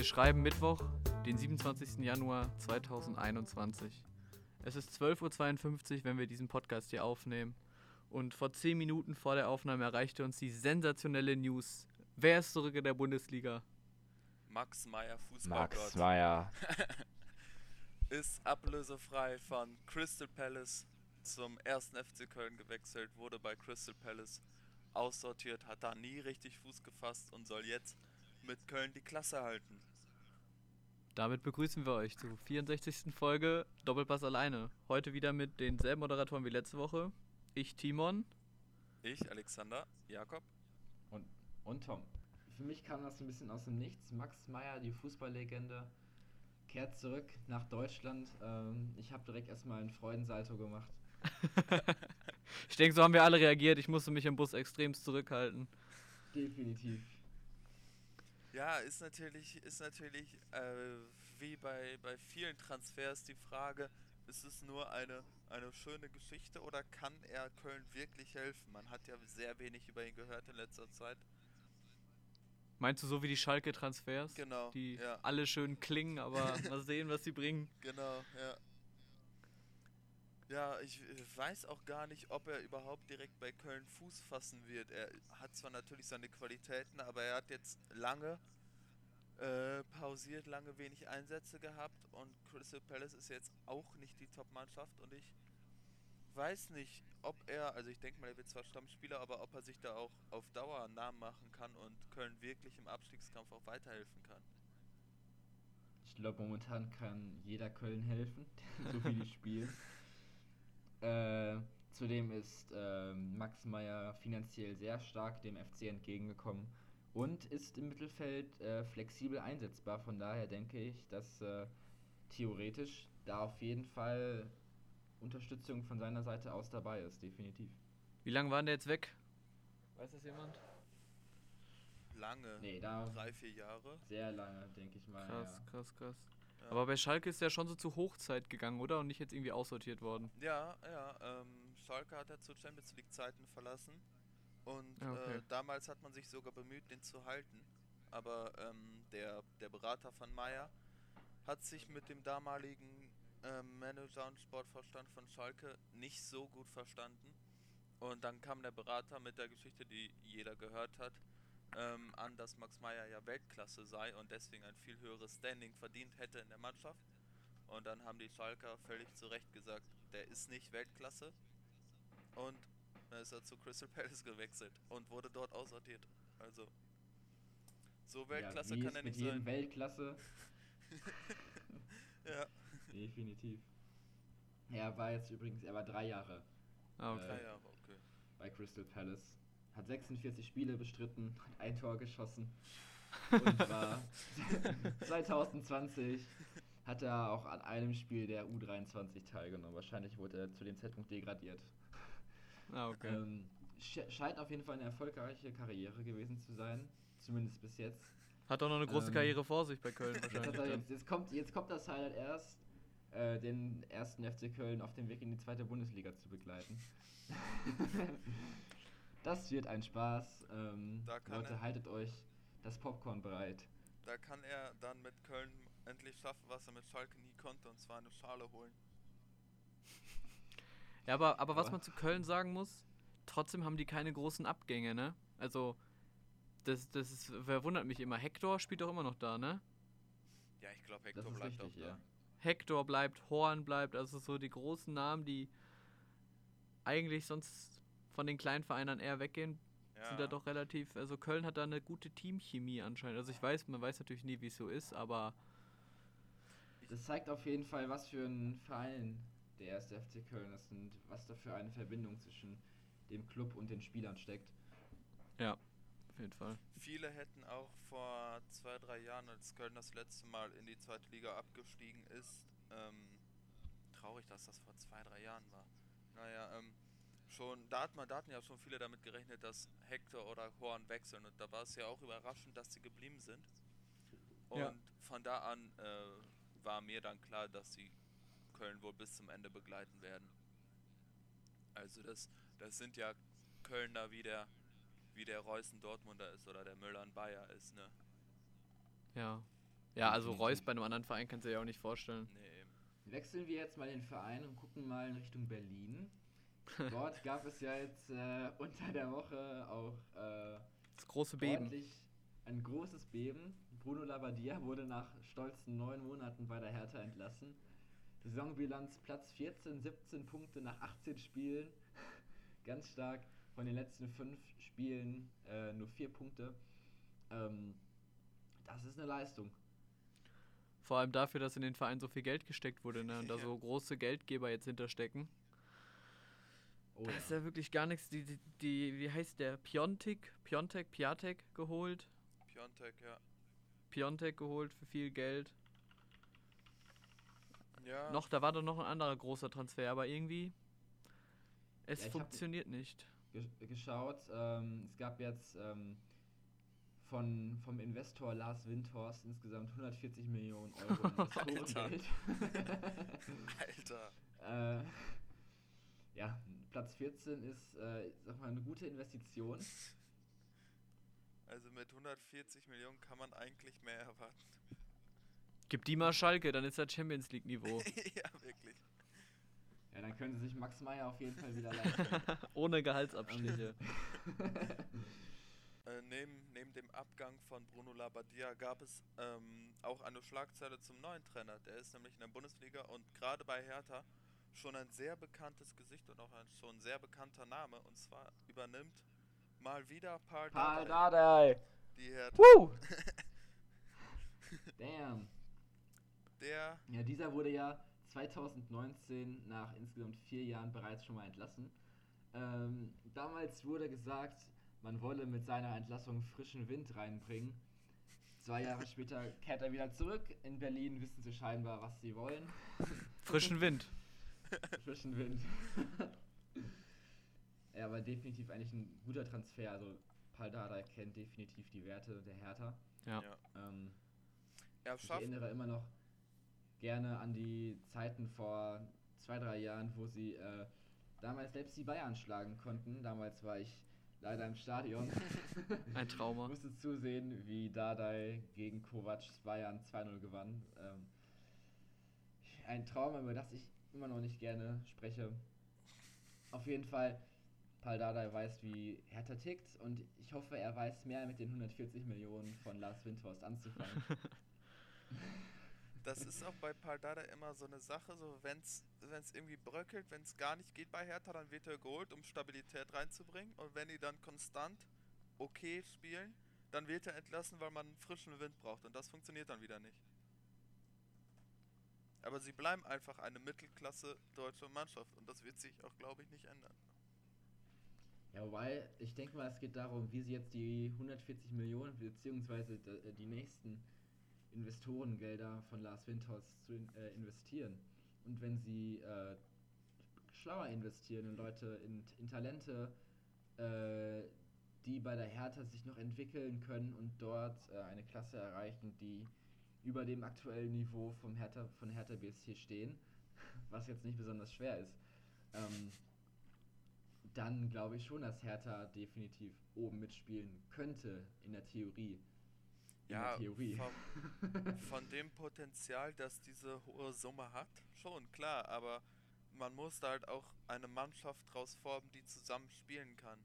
Wir schreiben Mittwoch, den 27. Januar 2021. Es ist 12.52 Uhr, wenn wir diesen Podcast hier aufnehmen. Und vor 10 Minuten vor der Aufnahme erreichte uns die sensationelle News. Wer ist zurück in der Bundesliga? Max Meyer, Max Fußballgott, Meyer. ist ablösefrei von Crystal Palace zum ersten FC Köln gewechselt, wurde bei Crystal Palace aussortiert, hat da nie richtig Fuß gefasst und soll jetzt mit Köln die Klasse halten. Damit begrüßen wir euch zur 64. Folge Doppelpass alleine. Heute wieder mit denselben Moderatoren wie letzte Woche. Ich, Timon. Ich, Alexander, Jakob. Und, und Tom. Für mich kam das ein bisschen aus dem Nichts. Max Meyer, die Fußballlegende, kehrt zurück nach Deutschland. Ähm, ich habe direkt erstmal einen Freudensalto gemacht. Ich denke, so haben wir alle reagiert. Ich musste mich im Bus extremst zurückhalten. Definitiv. Ja, ist natürlich, ist natürlich äh, wie bei, bei vielen Transfers die Frage, ist es nur eine, eine schöne Geschichte oder kann er Köln wirklich helfen? Man hat ja sehr wenig über ihn gehört in letzter Zeit. Meinst du so wie die Schalke-Transfers? Genau, Die ja. alle schön klingen, aber mal sehen, was sie bringen. Genau, ja. Ja, ich äh, weiß auch gar nicht, ob er überhaupt direkt bei Köln Fuß fassen wird. Er hat zwar natürlich seine Qualitäten, aber er hat jetzt lange äh, pausiert, lange wenig Einsätze gehabt und Crystal Palace ist jetzt auch nicht die Top-Mannschaft und ich weiß nicht, ob er, also ich denke mal, er wird zwar Stammspieler, aber ob er sich da auch auf Dauer einen Namen machen kann und Köln wirklich im Abstiegskampf auch weiterhelfen kann. Ich glaube, momentan kann jeder Köln helfen, so wie die spielen. Äh, zudem ist ähm, Max Meyer finanziell sehr stark dem FC entgegengekommen und ist im Mittelfeld äh, flexibel einsetzbar. Von daher denke ich, dass äh, theoretisch da auf jeden Fall Unterstützung von seiner Seite aus dabei ist, definitiv. Wie lange waren der jetzt weg? Weiß das jemand? Lange, Nee, da drei, vier Jahre. sehr lange, denke ich mal. Krass, ja. krass, krass. Ja. Aber bei Schalke ist er schon so zur Hochzeit gegangen, oder? Und nicht jetzt irgendwie aussortiert worden. Ja, ja, ähm, Schalke hat er zu Champions League Zeiten verlassen und Ja, okay. äh, damals hat man sich sogar bemüht, den zu halten. Aber ähm, der, der Berater von Meyer hat sich mit dem damaligen ähm, Manager und Sportvorstand von Schalke nicht so gut verstanden. Und dann kam der Berater mit der Geschichte, die jeder gehört hat, ähm, an, dass Max Meyer ja Weltklasse sei und deswegen ein viel höheres Standing verdient hätte in der Mannschaft. Und dann haben die Schalker völlig zu Recht gesagt, der ist nicht Weltklasse. Und dann ist er zu Crystal Palace gewechselt und wurde dort aussortiert. Also, so Weltklasse ja, kann er mit nicht jedem sein. Weltklasse. Ja, Definitiv. Er war jetzt übrigens, er war drei Jahre Ah, Äh, okay. drei Jahre, okay. bei Crystal Palace. Hat 46 Spiele bestritten, hat ein Tor geschossen und war 2020 hat er auch an einem Spiel der U23 teilgenommen. Wahrscheinlich wurde er zu dem Zeitpunkt degradiert. Ah, okay. Ähm, sch- scheint auf jeden Fall eine erfolgreiche Karriere gewesen zu sein, zumindest bis jetzt. Hat auch noch eine große ähm, Karriere vor sich bei Köln wahrscheinlich. jetzt, jetzt, kommt, jetzt kommt das Highlight erst, äh, den ersten FC Köln auf dem Weg in die zweite Bundesliga zu begleiten. das wird ein Spaß. Ähm, Da kann Leute, er- haltet euch das Popcorn bereit. Da kann er dann mit Köln endlich schaffen, was er mit Schalke nie konnte, und zwar eine Schale holen. Ja, aber, aber was Aber- man zu Köln sagen muss, trotzdem haben die keine großen Abgänge, ne? Also, das, das ist, verwundert mich immer. Hector spielt doch immer noch da, ne? Ja, ich glaube, Hector bleibt richtig, auch da. ja. Hector bleibt, Horn bleibt, also so die großen Namen, die eigentlich sonst von den kleinen Vereinen eher weggehen, sind da doch relativ, also Köln hat da eine gute Teamchemie anscheinend. Also ich weiß, man weiß natürlich nie, wie es so ist, aber Das zeigt auf jeden Fall, was für ein Verein der erste FC Köln ist und was da für eine Verbindung zwischen dem Club und den Spielern steckt. ja, auf jeden Fall. Viele hätten auch vor zwei, drei Jahren, als Köln das letzte Mal in die zweite Liga abgestiegen ist, ähm, traurig, dass das vor zwei, drei Jahren war. Naja, ähm, schon, da, hat man, da hatten ja schon viele damit gerechnet, dass Hector oder Horn wechseln und da war es ja auch überraschend, dass sie geblieben sind. Und Ja. von da an äh, war mir dann klar, dass sie Köln wohl bis zum Ende begleiten werden. Also das, das sind ja Kölner wie der, wie der Reus ein Dortmunder ist oder der Müller ein Bayer ist, ne? Ja. Ja, also Definitiv. Reus bei einem anderen Verein kannst du dir ja auch nicht vorstellen. Nee. Wechseln wir jetzt mal den Verein und gucken mal in Richtung Berlin. Dort gab es ja jetzt äh, unter der Woche auch äh, Das große Beben. ein großes Beben. Bruno Labbadia wurde nach stolzen neun Monaten bei der Hertha entlassen. Saisonbilanz Platz 14, 17 Punkte nach 18 Spielen. Ganz stark. Von den letzten fünf Spielen äh, nur vier Punkte. Ähm, das ist eine Leistung. Vor allem dafür, dass in den Verein so viel Geld gesteckt wurde, ne? Und da so große Geldgeber jetzt hinterstecken. Oh, Da ja. ist ja wirklich gar nichts. Die, die, die wie heißt der? Piontek? Piontek? Piatek geholt. Piontek, ja. Piontek geholt für viel Geld. Ja. Noch, da war doch noch ein anderer großer Transfer, aber irgendwie. Es Ja, funktioniert nicht. ge geschaut. Ähm, es gab jetzt ähm, von, vom Investor Lars Windhorst insgesamt 140 Millionen Euro Investorengeld. Alter. äh, ja, Platz 14 ist, äh, sag mal, eine gute Investition. Also mit 140 Millionen kann man eigentlich mehr erwarten. Gib die mal Schalke, dann ist das Champions League Niveau. ja, wirklich. Ja, dann können sie sich Max Meyer auf jeden Fall wieder leisten. Ohne Gehaltsabstriche. Äh, neben, neben dem Abgang von Bruno Labbadia gab es ähm, auch eine Schlagzeile zum neuen Trainer. Der ist nämlich in der Bundesliga und gerade bei Hertha schon ein sehr bekanntes Gesicht und auch ein schon sehr bekannter Name. Und zwar übernimmt mal wieder Paul Paul Dardai die Hertha. Woo! Damn! Der, Ja, dieser wurde ja 2019 nach insgesamt vier Jahren bereits schon mal entlassen. Ähm, damals wurde gesagt, man wolle mit seiner Entlassung frischen Wind reinbringen. Zwei Jahre später kehrt er wieder zurück. In Berlin wissen sie scheinbar, was sie wollen. Frischen Wind. Frischen Wind. ja, aber definitiv eigentlich ein guter Transfer. Also Paul Dardai kennt definitiv die Werte der Hertha. Ja. Ähm, er ich erinnere immer noch gerne an die Zeiten vor zwei, drei Jahren, wo sie äh, damals selbst die Bayern schlagen konnten. Damals war ich leider im Stadion. Ein Trauma. musste zusehen, wie Dardai gegen Kovacs Bayern 2-0 gewann. Ähm, ein Trauma, über das ich immer noch nicht gerne spreche. Auf jeden Fall, Paul Dardai weiß, wie Hertha tickt und ich hoffe, er weiß mehr mit den 140 Millionen von Lars Windhorst anzufangen. Das ist auch bei Paul Dardai immer so eine Sache, so wenn es irgendwie bröckelt, wenn es gar nicht geht bei Hertha, dann wird er geholt, um Stabilität reinzubringen. Und wenn die dann konstant okay spielen, dann wird er entlassen, weil man frischen Wind braucht. Und das funktioniert dann wieder nicht. Aber sie bleiben einfach eine Mittelklasse deutsche Mannschaft. Und das wird sich auch, glaube ich, nicht ändern. Ja, wobei, ich denke mal, es geht darum, wie sie jetzt die 140 Millionen beziehungsweise d- die nächsten Investorengelder von Lars Windhorst zu äh, investieren. Und wenn sie äh, schlauer investieren in Leute, in, in Talente, äh, die bei der Hertha sich noch entwickeln können und dort äh, eine Klasse erreichen, die über dem aktuellen Niveau vom Hertha, von Hertha BSC stehen, was jetzt nicht besonders schwer ist. Ähm, dann glaube ich schon, dass Hertha definitiv oben mitspielen könnte in der Theorie. In Ja, der Theorie. Von, von dem Potenzial, das diese hohe Summe hat, schon klar. Aber man muss da halt auch eine Mannschaft draus formen, die zusammen spielen kann.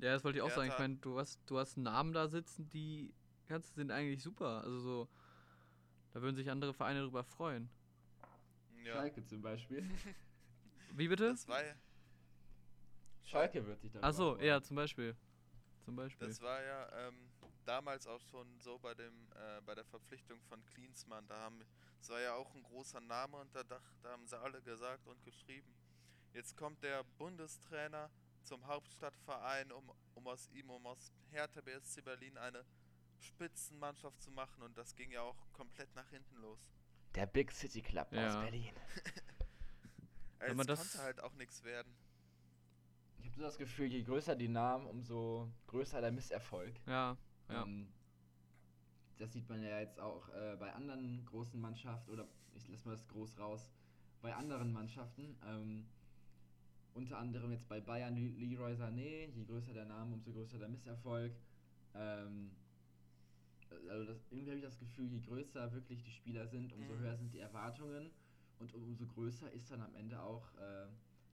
Ja, das wollte ich auch sagen. Ich Hertha- meine, du hast, du hast Namen da sitzen, die kannst, sind eigentlich super. Also so, da würden sich andere Vereine drüber freuen. Ja, Schalke zum Beispiel. Wie bitte? das war ja. Schalke wird sich da Achso, ja, zum Beispiel. Zum Beispiel. Das war ja ähm, damals auch schon so bei dem äh, bei der Verpflichtung von Klinsmann. Da haben es war ja auch ein großer Name und da, dach, da haben sie alle gesagt und geschrieben. Jetzt kommt der Bundestrainer zum Hauptstadtverein, um, um aus ihm, um aus Hertha BSC Berlin eine Spitzenmannschaft zu machen und das ging ja auch komplett nach hinten los. Der Big City Club Ja. Berlin. Wenn Es man das- konnte halt auch nichts werden. Ich habe so das Gefühl, je größer die Namen, umso größer der Misserfolg. Ja, ja. Ähm, das sieht man ja jetzt auch äh, bei anderen großen Mannschaften, oder ich lasse mal das groß raus, bei anderen Mannschaften. Ähm, unter anderem jetzt bei Bayern Le- Leroy Sané, je größer der Name, umso größer der Misserfolg. Ähm, Also das, irgendwie habe ich das Gefühl, je größer wirklich die Spieler sind, umso Mhm. höher sind die Erwartungen und umso größer ist dann am Ende auch äh,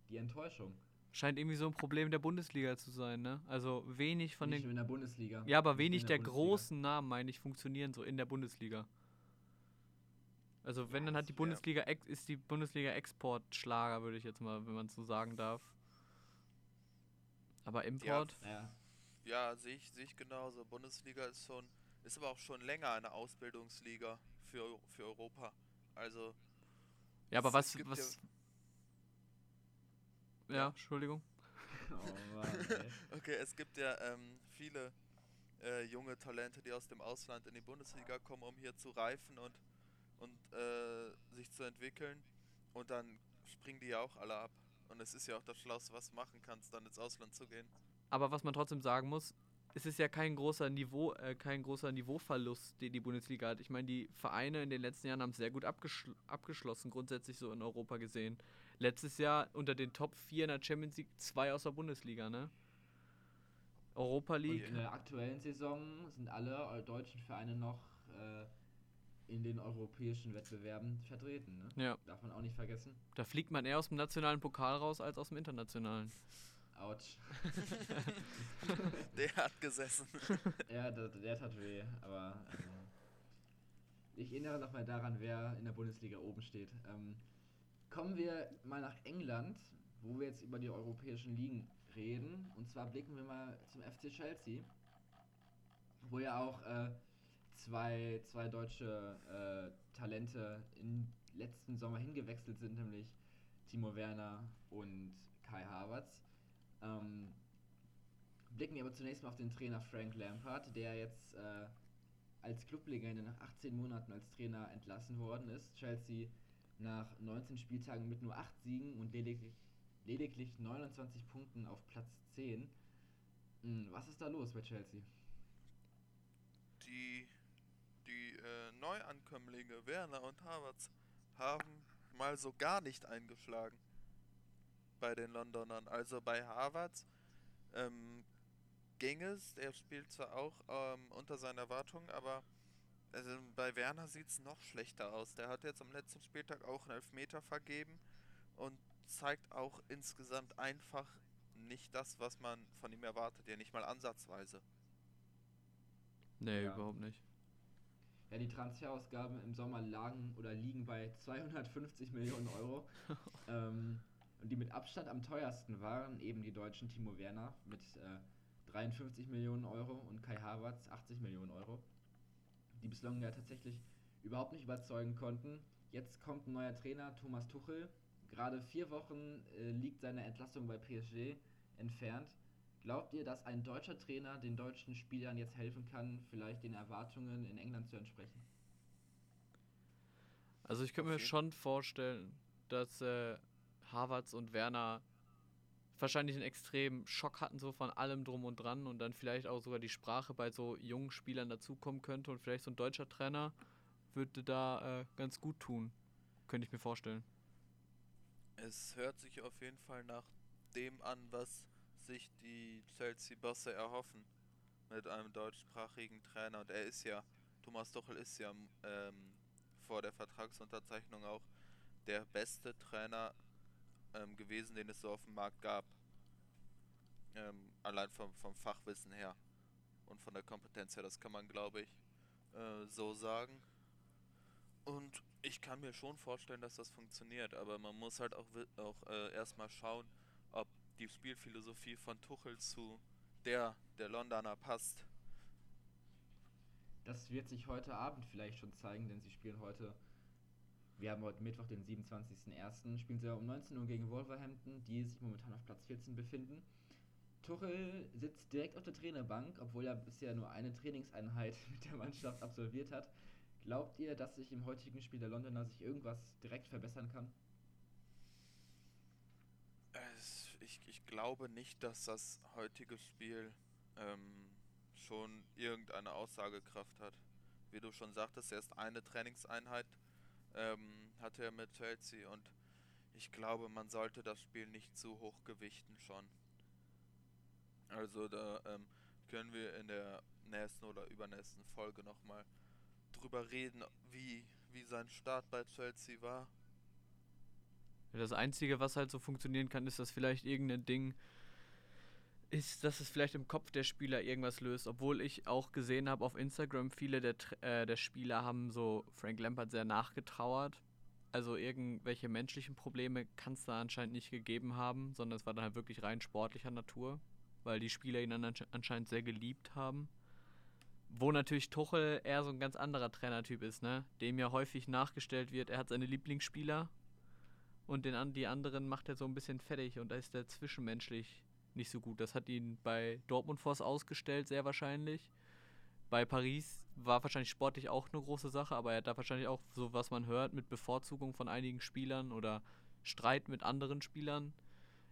die Enttäuschung. Scheint irgendwie so ein Problem der Bundesliga zu sein, ne? Also wenig von Nicht den. in der Bundesliga. Ja, aber Nicht wenig der, Bundesliga. großen Namen, meine ich, funktionieren so in der Bundesliga. Also wenn, Ja, dann hat die Bundesliga ex ist die Bundesliga Exportschlager, würde ich jetzt mal, wenn man so sagen darf. Aber Import, Ja, Ja, sehe ich, sehe ich genauso. Bundesliga ist schon, ist aber auch schon länger eine Ausbildungsliga für, für Europa. Also, ja, aber was, was, ja, Ja. Entschuldigung. oh Mann, okay, es gibt ja ähm, viele äh, junge Talente, die aus dem Ausland in die Bundesliga kommen, um hier zu reifen und, und äh, sich zu entwickeln. Und dann springen die ja auch alle ab. Und es ist ja auch das Schlauste, was du machen kannst, dann ins Ausland zu gehen. Aber was man trotzdem sagen muss, es ist ja kein großer Niveau, äh, kein großer Niveauverlust, den die Bundesliga hat. Ich meine, die Vereine in den letzten Jahren haben sehr gut abgeschl abgeschlossen, grundsätzlich so in Europa gesehen. Letztes Jahr unter den Top 4 in der Champions League zwei aus der Bundesliga, ne? Europa Und League. in der aktuellen Saison sind alle eu- deutschen Vereine noch äh, in den europäischen Wettbewerben vertreten. Ne? Ja, Darf man auch nicht vergessen. da fliegt man eher aus dem nationalen Pokal raus als aus dem internationalen. Autsch. Der hat gesessen. ja, der, der tat weh, aber ähm, ich erinnere noch mal daran, wer in der Bundesliga oben steht. Ähm, kommen wir mal nach England, wo wir jetzt über die europäischen Ligen reden. Und zwar blicken wir mal zum FC Chelsea, wo ja auch äh, zwei, zwei deutsche äh, Talente im letzten Sommer hingewechselt sind, nämlich Timo Werner und Kai Havertz. Ähm, blicken wir aber zunächst mal auf den Trainer Frank Lampard, der jetzt äh, als Clublegende nach 18 Monaten als Trainer entlassen worden ist. Chelsea nach 19 Spieltagen mit nur 8 Siegen und lediglich, lediglich 29 Punkten auf Platz 10. Hm, was ist da los bei Chelsea? Die, die äh, Neuankömmlinge Werner und Havertz haben mal so gar nicht eingeschlagen bei den Londonern. Also bei Havertz ähm, ging es, er spielt zwar auch ähm, unter seinen Erwartungen, aber also bei Werner sieht es noch schlechter aus. Der hat jetzt am letzten Spieltag auch einen Elfmeter vergeben und zeigt auch insgesamt einfach nicht das, was man von ihm erwartet, ja nicht mal ansatzweise. Nee, Ja. überhaupt nicht. Ja, die Transferausgaben im Sommer lagen oder liegen bei 250 Millionen Euro. ähm, und die mit Abstand am teuersten waren eben die deutschen Timo Werner mit äh, 53 Millionen Euro und Kai Havertz 80 Millionen Euro. Die bislang ja tatsächlich überhaupt nicht überzeugen konnten. Jetzt kommt ein neuer Trainer, Thomas Tuchel. Gerade vier Wochen äh, liegt seine Entlassung bei PSG entfernt. Glaubt ihr, dass ein deutscher Trainer den deutschen Spielern jetzt helfen kann, vielleicht den Erwartungen in England zu entsprechen? Also ich könnte mir schon vorstellen, dass äh, Havertz und Werner wahrscheinlich einen extremen Schock hatten, so von allem drum und dran und dann vielleicht auch sogar die Sprache bei so jungen Spielern dazukommen könnte und vielleicht so ein deutscher Trainer würde da äh, ganz gut tun. Könnte ich mir vorstellen. Es hört sich auf jeden Fall nach dem an, was sich die Chelsea-Bosse erhoffen mit einem deutschsprachigen Trainer. Und er ist ja, Thomas Tuchel ist ja ähm, vor der Vertragsunterzeichnung auch der beste Trainer ähm, gewesen, den es so auf dem Markt gab. Ähm, allein vom, vom Fachwissen her und von der Kompetenz her, das kann man, glaube ich, äh, so sagen. Und ich kann mir schon vorstellen, dass das funktioniert, aber man muss halt auch, auch äh, erstmal schauen, ob die Spielphilosophie von Tuchel zu der der Londoner passt. Das wird sich heute Abend vielleicht schon zeigen, denn sie spielen heute, wir haben heute Mittwoch, den 27.01., spielen sie um 19 Uhr gegen Wolverhampton, die sich momentan auf Platz 14 befinden. Tuchel sitzt direkt auf der Trainerbank, obwohl er bisher nur eine Trainingseinheit mit der Mannschaft absolviert hat. Glaubt ihr, dass sich im heutigen Spiel der Londoner sich irgendwas direkt verbessern kann? Ich, ich glaube nicht, dass das heutige Spiel ähm, schon irgendeine Aussagekraft hat. Wie du schon sagtest, erst eine Trainingseinheit ähm, hatte er mit Chelsea und ich glaube, man sollte das Spiel nicht zu hoch gewichten schon. Also da ähm, können wir in der nächsten oder übernächsten Folge nochmal drüber reden, wie, wie sein Start bei Chelsea war. Das Einzige, was halt so funktionieren kann, ist, dass vielleicht irgendein Ding ist, dass es vielleicht im Kopf der Spieler irgendwas löst. Obwohl ich auch gesehen habe auf Instagram, viele der, äh, der Spieler haben so Frank Lampard sehr nachgetrauert. Also irgendwelche menschlichen Probleme kann es da anscheinend nicht gegeben haben, sondern es war dann halt wirklich rein sportlicher Natur, weil die Spieler ihn dann ansche- anscheinend sehr geliebt haben. Wo natürlich Tuchel eher so ein ganz anderer Trainertyp ist, ne? Dem ja häufig nachgestellt wird, er hat seine Lieblingsspieler und den, die anderen macht er so ein bisschen fertig und da ist er zwischenmenschlich nicht so gut. Das hat ihn bei Dortmund Force ausgestellt, sehr wahrscheinlich. Bei Paris war wahrscheinlich sportlich auch eine große Sache, aber er hat da wahrscheinlich auch so, was man hört, mit Bevorzugung von einigen Spielern oder Streit mit anderen Spielern,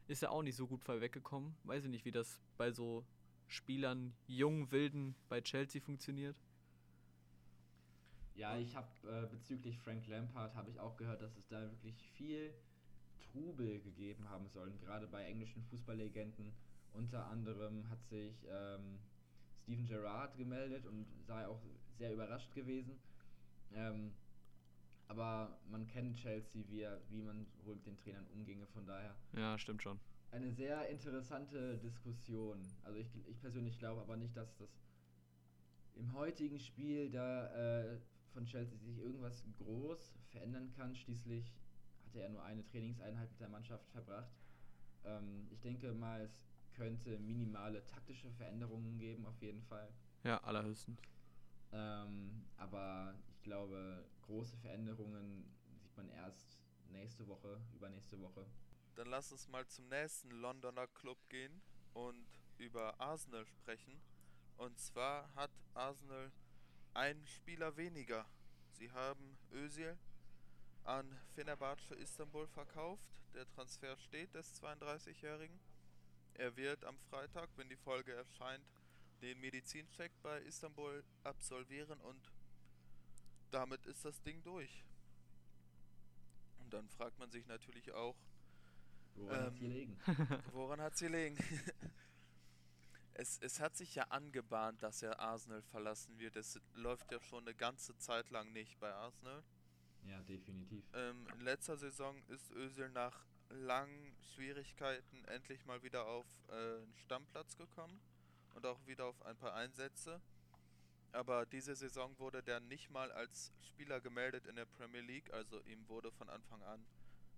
ist er auch nicht so gut weggekommen. Weiß ich nicht, wie das bei so Spielern, jungen, wilden bei Chelsea funktioniert. Ja, ich habe äh, bezüglich Frank Lampard habe ich auch gehört, dass es da wirklich viel Trubel gegeben haben sollen, gerade bei englischen Fußballlegenden. Unter anderem hat sich ähm, Steven Gerrard gemeldet und sei auch sehr überrascht gewesen. Ähm, aber man kennt Chelsea, wie, er, wie man wohl mit den Trainern umginge, von daher Ja, stimmt schon. eine sehr interessante Diskussion. Also ich, ich persönlich glaube aber nicht, dass das im heutigen Spiel da äh, von Chelsea sich irgendwas groß verändern kann. Schließlich hatte er nur eine Trainingseinheit mit der Mannschaft verbracht. Ähm, ich denke mal, es könnte minimale taktische Veränderungen geben, auf jeden Fall. Ja, allerhöchstens. Ähm, aber ich glaube, große Veränderungen sieht man erst nächste Woche, übernächste Woche. Dann lass uns mal zum nächsten Londoner Club gehen und über Arsenal sprechen. Und zwar hat Arsenal einen Spieler weniger. Sie haben Özil an Fenerbahce Istanbul verkauft. Der Transfer steht des 32-Jährigen. Er wird am Freitag, wenn die Folge erscheint, den Medizincheck bei Istanbul absolvieren und damit ist das Ding durch. Und dann fragt man sich natürlich auch, Woran Ähm? Woran hat sie liegen? es, es hat sich ja angebahnt, dass er Arsenal verlassen wird. Es läuft ja schon eine ganze Zeit lang nicht bei Arsenal. Ja, definitiv. Ähm, in letzter Saison ist Özil nach langen Schwierigkeiten endlich mal wieder auf äh, Stammplatz gekommen und auch wieder auf ein paar Einsätze. Aber diese Saison wurde der nicht mal als Spieler gemeldet in der Premier League, also ihm wurde von Anfang an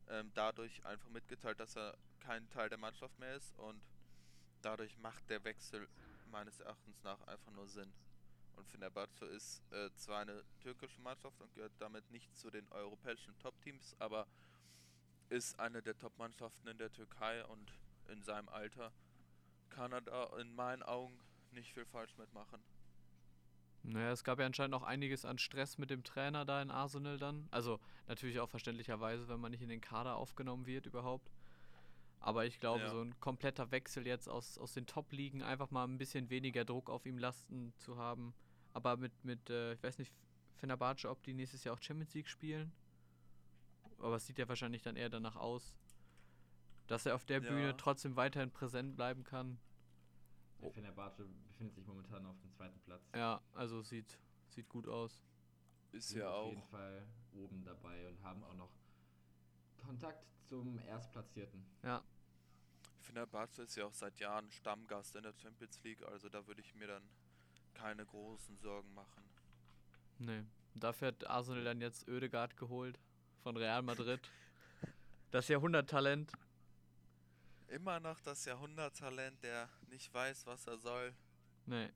ähm, dadurch einfach mitgeteilt, dass er kein Teil der Mannschaft mehr ist und dadurch macht der Wechsel meines Erachtens nach einfach nur Sinn. Und Fenerbahce ist äh, zwar eine türkische Mannschaft und gehört damit nicht zu den europäischen Top-Teams, aber ist eine der Top-Mannschaften in der Türkei und in seinem Alter kann er da in meinen Augen nicht viel falsch mitmachen. Naja, es gab ja anscheinend auch einiges an Stress mit dem Trainer da in Arsenal dann. Also natürlich auch verständlicherweise, wenn man nicht in den Kader aufgenommen wird überhaupt. Aber ich glaube, Ja. so ein kompletter Wechsel jetzt aus, aus den Top-Ligen, einfach mal ein bisschen weniger Druck auf ihm lasten zu haben. Aber mit, mit äh, ich weiß nicht, Fenerbahce, ob die nächstes Jahr auch Champions League spielen. Aber es sieht ja wahrscheinlich dann eher danach aus, dass er auf der Ja. Bühne trotzdem weiterhin präsent bleiben kann. Der Oh. Fenerbahce befindet sich momentan auf dem zweiten Platz. Ja, also sieht, sieht gut aus. Ist Sind ja auf auch. jeden Fall oben dabei und haben auch noch Kontakt zum Erstplatzierten. Ja, Fenerbahce ist ja auch seit Jahren Stammgast in der Champions League, also da würde ich mir dann keine großen Sorgen machen. Nee. Dafür hat Arsenal dann jetzt Ödegaard geholt von Real Madrid. Das Jahrhunderttalent. Immer noch das Jahrhunderttalent, der nicht weiß, was er soll, Nee.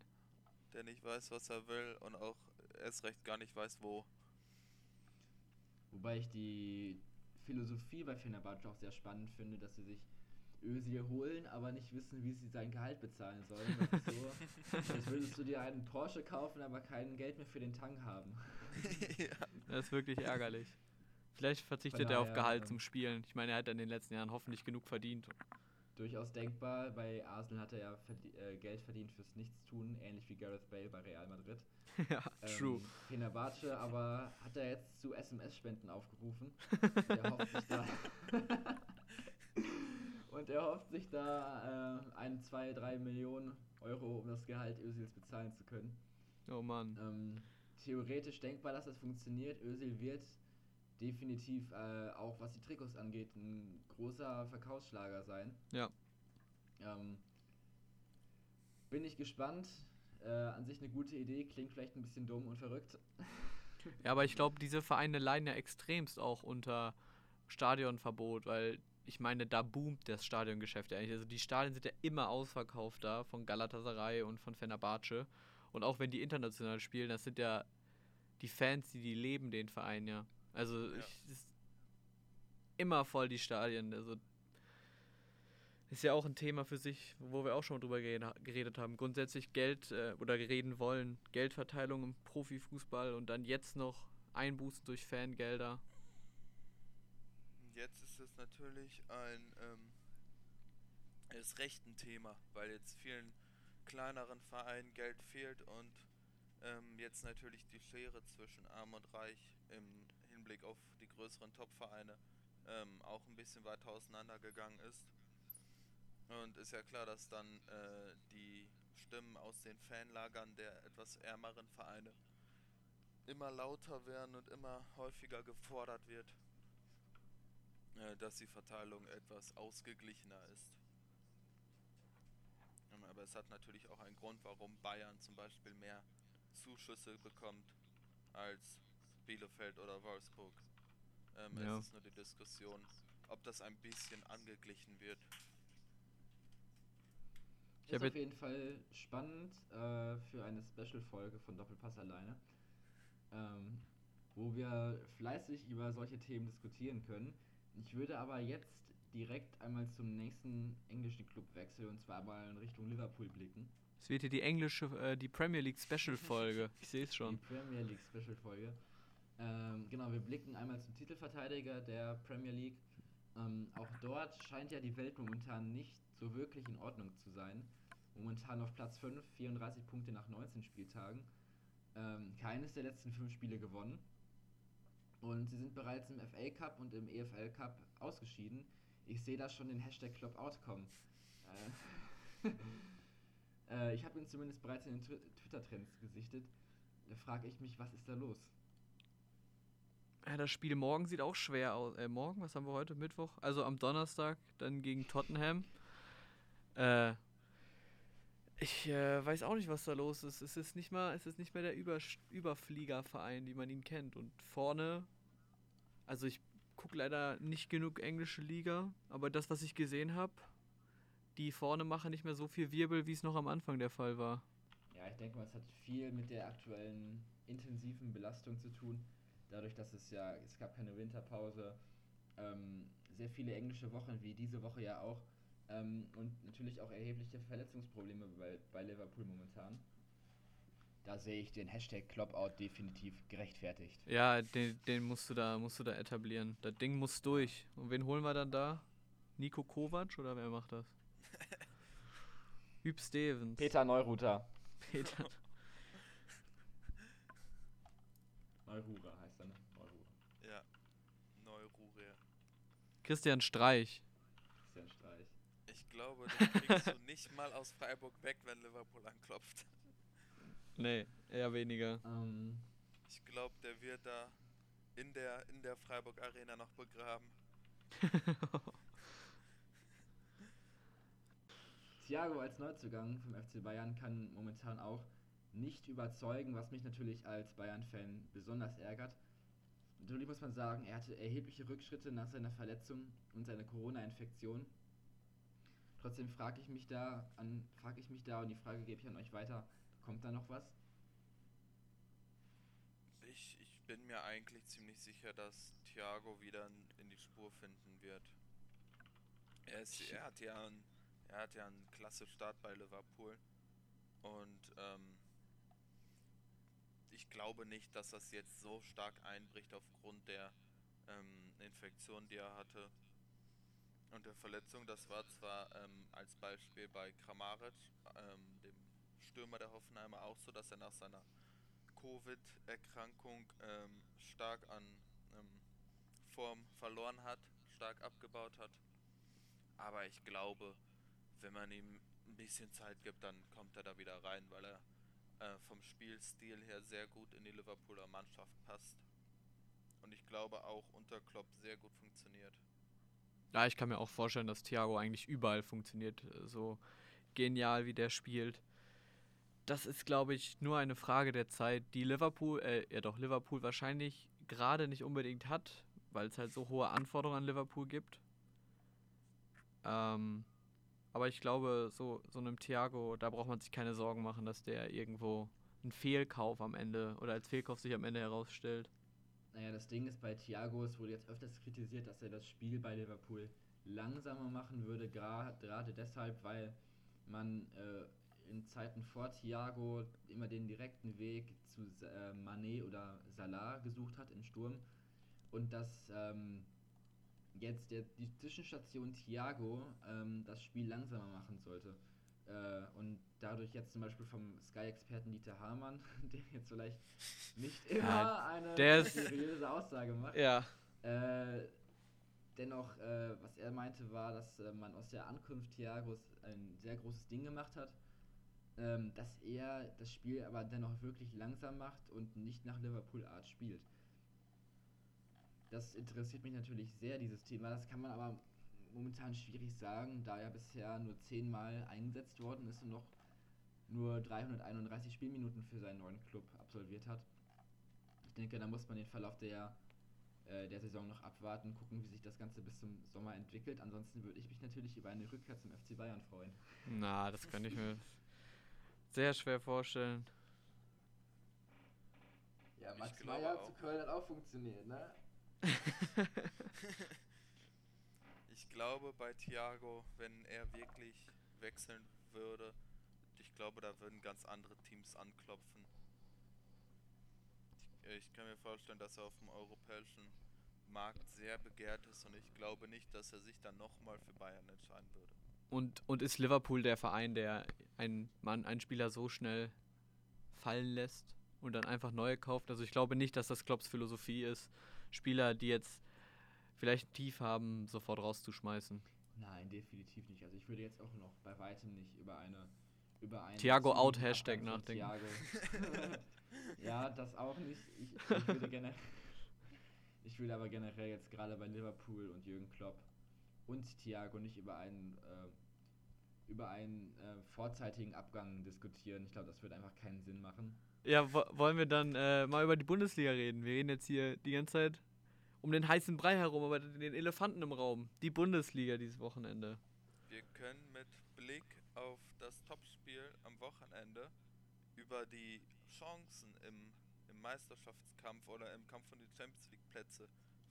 der nicht weiß, was er will und auch erst recht gar nicht weiß, wo. Wobei ich die Philosophie bei Fenerbahce auch sehr spannend finde, dass sie sich Özil holen, aber nicht wissen, wie sie sein Gehalt bezahlen sollen. Das ist so, als würdest du dir einen Porsche kaufen, aber kein Geld mehr für den Tank haben. ja. Das ist wirklich ärgerlich. Vielleicht verzichtet Von er auf daher, Gehalt ähm, zum Spielen. Ich meine, er hat in den letzten Jahren hoffentlich genug verdient. Durchaus denkbar. Bei Arsenal hat er ja verdie äh, Geld verdient fürs Nichtstun, ähnlich wie Gareth Bale bei Real Madrid. ja, true. Ähm, Fenerbahce aber hat er jetzt zu SMS-Spenden aufgerufen. Der hofft sich da. Und er hofft sich da äh, ein, zwei, drei Millionen Euro, um das Gehalt Özils bezahlen zu können. Oh Mann. Ähm, theoretisch denkbar, dass das funktioniert. Özil wird definitiv äh, auch, was die Trikots angeht, ein großer Verkaufsschlager sein. Ja. Ähm, bin ich gespannt. Äh, an sich eine gute Idee, klingt vielleicht ein bisschen dumm und verrückt. Ja, aber ich glaube, diese Vereine leiden ja extremst auch unter Stadionverbot, weil ich meine, da boomt das Stadiongeschäft ja eigentlich. Also die Stadien sind ja immer ausverkauft da von Galatasaray und von Fenerbahce. Und auch wenn die international spielen, das sind ja die Fans, die, die leben den Verein ja. Also Ja. ich, immer voll die Stadien. Also ist ja auch ein Thema für sich, wo wir auch schon drüber gere- geredet haben. Grundsätzlich Geld äh, oder reden wollen, Geldverteilung im Profifußball und dann jetzt noch Einbußen durch Fangelder. Jetzt ist es natürlich ein ähm, ist recht ein Thema, weil jetzt vielen kleineren Vereinen Geld fehlt und ähm, jetzt natürlich die Schere zwischen Arm und Reich im Hinblick auf die größeren Top-Vereine ähm, auch ein bisschen weiter auseinandergegangen ist. Und ist ja klar, dass dann äh, die Stimmen aus den Fanlagern der etwas ärmeren Vereine immer lauter werden und immer häufiger gefordert wird, dass die Verteilung etwas ausgeglichener ist. Ähm, Aber es hat natürlich auch einen Grund, warum Bayern zum Beispiel mehr Zuschüsse bekommt als Bielefeld oder Wolfsburg. Ähm, Ja. Es ist nur die Diskussion, ob das ein bisschen angeglichen wird. Ich ist auf jeden Fall spannend äh, für eine Special-Folge von Doppelpass alleine, ähm, wo wir fleißig über solche Themen diskutieren können. Ich würde aber jetzt direkt einmal zum nächsten englischen Club wechseln und zwar mal in Richtung Liverpool blicken. Es wird hier die englische, äh, die Premier League Special Folge. Ich sehe es schon. Die Premier League Special-Folge. Ähm, genau, wir blicken einmal zum Titelverteidiger der Premier League. Ähm, auch dort scheint ja die Welt momentan nicht so wirklich in Ordnung zu sein. Momentan auf Platz 5, 34 Punkte nach 19 Spieltagen. Ähm, keines der letzten fünf Spiele gewonnen. Und sie sind bereits im FA Cup und im EFL Cup ausgeschieden. Ich sehe da schon den Hashtag Clubout kommen. Äh, äh, ich habe ihn zumindest bereits in den Twi- Twitter-Trends gesichtet. Da frage ich mich, was ist da los? Ja, das Spiel morgen sieht auch schwer aus. Äh, morgen, was haben wir heute? Mittwoch? Also am Donnerstag dann gegen Tottenham. Äh, ich äh, weiß auch nicht, was da los ist. Es ist nicht mal, es ist nicht mehr der Über Überfliegerverein, wie man ihn kennt. Und vorne, also ich gucke leider nicht genug englische Liga, aber das, was ich gesehen habe, die vorne machen nicht mehr so viel Wirbel, wie es noch am Anfang der Fall war. Ja, ich denke mal, es hat viel mit der aktuellen intensiven Belastung zu tun. Dadurch, dass es ja, es gab keine Winterpause, ähm, sehr viele englische Wochen, wie diese Woche ja auch. Ähm, und natürlich auch erhebliche Verletzungsprobleme bei, bei Liverpool momentan. Da sehe ich den Hashtag Klopout definitiv gerechtfertigt. Ja, den, den musst du da, musst du da etablieren. Das Ding muss durch. Und wen holen wir dann da? Nico Kovac oder wer macht das? Hüb Stevens. Neuruter. Peter. Neurura heißt er, ne? Neurura. Ja, Neurure. Christian Streich. Glaube, den kriegst du nicht mal aus Freiburg weg, wenn Liverpool anklopft. Nee, eher weniger. Ähm, Ich glaube, der wird da in der, in der Freiburg Arena noch begraben. Thiago als Neuzugang vom FC Bayern kann momentan auch nicht überzeugen, was mich natürlich als Bayern-Fan besonders ärgert. Natürlich muss man sagen, er hatte erhebliche Rückschritte nach seiner Verletzung und seiner Corona-Infektion. Trotzdem frage ich mich da an, frage ich mich da und die Frage gebe ich an euch weiter, kommt da noch was? Ich, ich bin mir eigentlich ziemlich sicher, dass Thiago wieder in, die Spur finden wird. Er, ist, er, hat ja einen, er hat ja einen klasse Start bei Liverpool. Und ähm, ich glaube nicht, dass das jetzt so stark einbricht aufgrund der ähm, Infektion, die er hatte. Und der Verletzung, das war zwar ähm, als Beispiel bei Kramaric, ähm, dem Stürmer der Hoffenheimer, auch so, dass er nach seiner Covid-Erkrankung ähm, stark an ähm, Form verloren hat, stark abgebaut hat. Aber ich glaube, wenn man ihm ein bisschen Zeit gibt, dann kommt er da wieder rein, weil er äh, vom Spielstil her sehr gut in die Liverpooler Mannschaft passt. Und ich glaube auch unter Klopp sehr gut funktioniert. Ja, ich kann mir auch vorstellen, dass Thiago eigentlich überall funktioniert. So genial wie der spielt. Das ist, glaube ich, nur eine Frage der Zeit, die Liverpool, äh, ja doch, Liverpool wahrscheinlich gerade nicht unbedingt hat, weil es halt so hohe Anforderungen an Liverpool gibt. Ähm, aber ich glaube, so, so einem Thiago, da braucht man sich keine Sorgen machen, dass der irgendwo einen Fehlkauf am Ende oder als Fehlkauf sich am Ende herausstellt. Naja, das Ding ist bei Thiago, es wurde jetzt öfters kritisiert, dass er das Spiel bei Liverpool langsamer machen würde, gerade deshalb, weil man äh, in Zeiten vor Thiago immer den direkten Weg zu äh, Mané oder Salah gesucht hat im Sturm und dass ähm, jetzt der, die Zwischenstation Thiago ähm, das Spiel langsamer machen sollte. Äh, und dadurch jetzt zum Beispiel vom Sky-Experten Dieter Hamann, der jetzt vielleicht nicht immer Ja, eine der seriöse Aussage macht, Ja, äh, dennoch, äh, was er meinte, war, dass äh, man aus der Ankunft Thiagos ein sehr großes Ding gemacht hat, ähm, dass er das Spiel aber dennoch wirklich langsam macht und nicht nach Liverpool-Art spielt. Das interessiert mich natürlich sehr, dieses Thema. Das kann man aber momentan schwierig sagen, da er bisher nur zehnmal eingesetzt worden ist und noch nur 331 Spielminuten für seinen neuen Club absolviert hat. Ich denke, da muss man den Verlauf der äh, der Saison noch abwarten, gucken, wie sich das Ganze bis zum Sommer entwickelt. Ansonsten würde ich mich natürlich über eine Rückkehr zum FC Bayern freuen. na, das kann ich mir sehr schwer vorstellen. Ja, Max Meyer auch. zu Köln hat auch funktioniert, ne? Ich glaube bei Thiago, wenn er wirklich wechseln würde, ich glaube, da würden ganz andere Teams anklopfen. Ich, ich kann mir vorstellen, dass er auf dem europäischen Markt sehr begehrt ist und ich glaube nicht, dass er sich dann nochmal für Bayern entscheiden würde. Und, und ist Liverpool der Verein, der einen Mann, einen Spieler so schnell fallen lässt und dann einfach neue kauft? Also ich glaube nicht, dass das Klopps Philosophie ist, Spieler, die jetzt vielleicht tief haben, sofort rauszuschmeißen. Nein, definitiv nicht. Also ich würde jetzt auch noch bei weitem nicht über eine über einen Thiago out Hashtag nachdenken. Thiago. ja, das auch nicht. Ich, ich würde generell ich würde aber generell jetzt gerade bei Liverpool und Jürgen Klopp und Thiago nicht über einen äh, über einen äh, vorzeitigen Abgang diskutieren. Ich glaube, das wird einfach keinen Sinn machen. Ja, wo, wollen wir dann äh, mal über die Bundesliga reden? Wir reden jetzt hier die ganze Zeit um den heißen Brei herum, aber den Elefanten im Raum. Die Bundesliga dieses Wochenende. Wir können mit auf das Topspiel am Wochenende über die Chancen im, im Meisterschaftskampf oder im Kampf um die Champions League Plätze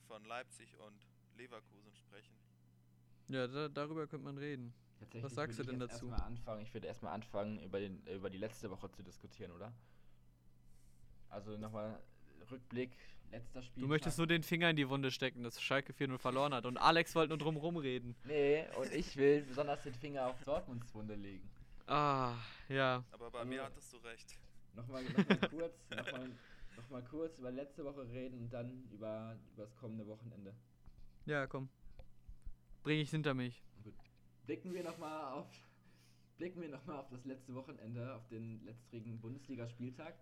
von Leipzig und Leverkusen sprechen. Ja, da, darüber könnte man reden. Was sagst du denn dazu? Erstmal anfangen. Ich würde erstmal anfangen, über, den, über die letzte Woche zu diskutieren, oder? Also nochmal Rückblick, letzter Spiel. Du möchtest nur den Finger in die Wunde stecken, dass Schalke 4-0 verloren hat. Und Alex wollte nur drum rumreden. Nee, und ich will besonders den Finger auf Dortmunds Wunde legen. Ah, ja. Aber bei Also- mir hattest du recht. Nochmal noch mal kurz, nochmal noch mal kurz über letzte Woche reden und dann über, über das kommende Wochenende. Ja, komm. Bring ich's hinter mich. Blicken wir nochmal auf, blicken wir noch mal auf das letzte Wochenende, auf den letztrigen Bundesligaspieltag.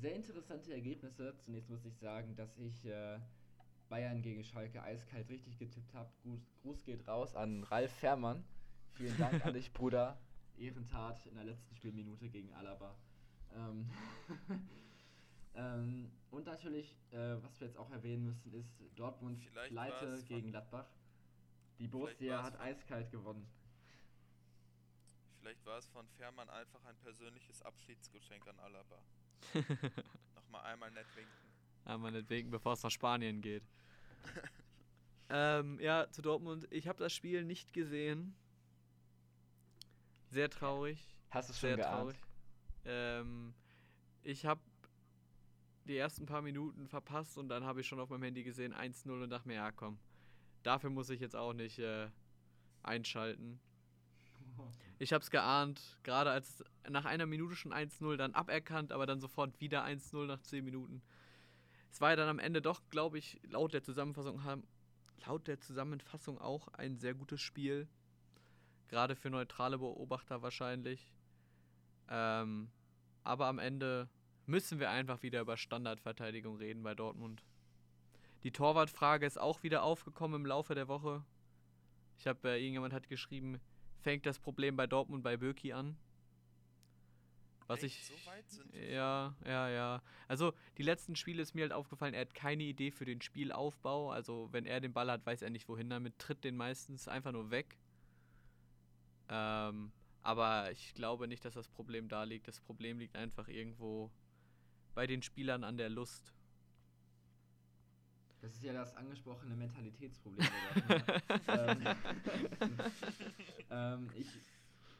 Sehr interessante Ergebnisse. Zunächst muss ich sagen, dass ich äh, Bayern gegen Schalke eiskalt richtig getippt habe. Gruß, geht raus an Ralf Fährmann. Vielen Dank an dich, Bruder. Ehrentat in der letzten Spielminute gegen Alaba. Ähm, ähm, und natürlich, äh, was wir jetzt auch erwähnen müssen, ist Dortmunds Vielleicht Pleite gegen Gladbach. Die Borussia hat eiskalt gewonnen. Vielleicht war es von Fährmann einfach ein persönliches Abschiedsgeschenk an Alaba. Nochmal einmal nett winken. Aber deswegen, bevor es nach Spanien geht. ähm, ja, zu Dortmund. Ich habe das Spiel nicht gesehen. Sehr traurig. Hast du es Sehr schon geahnt? traurig. Ähm, ich habe die ersten paar Minuten verpasst und dann habe ich schon auf meinem Handy gesehen 1-0 und dachte mir, ja komm, dafür muss ich jetzt auch nicht äh, einschalten. Ich habe es geahnt, gerade als nach einer Minute schon 1-0 dann aberkannt, aber dann sofort wieder 1-0 nach 10 Minuten. Es war ja dann am Ende doch, glaube ich, laut der Zusammenfassung laut der Zusammenfassung auch ein sehr gutes Spiel. Gerade für neutrale Beobachter wahrscheinlich. Ähm, aber am Ende müssen wir einfach wieder über Standardverteidigung reden bei Dortmund. Die Torwartfrage ist auch wieder aufgekommen im Laufe der Woche. Ich habe, äh, irgendjemand hat geschrieben, fängt das Problem bei Dortmund bei Böki an. Was Echt? ich. So ja, ja, ja. Also die letzten Spiele ist mir halt aufgefallen, er hat keine Idee für den Spielaufbau. Also wenn er den Ball hat, weiß er nicht wohin damit, tritt den meistens einfach nur weg. Ähm, aber ich glaube nicht, dass das Problem da liegt. Das Problem liegt einfach irgendwo bei den Spielern an der Lust. Das ist ja das angesprochene Mentalitätsproblem. ähm, ähm, ich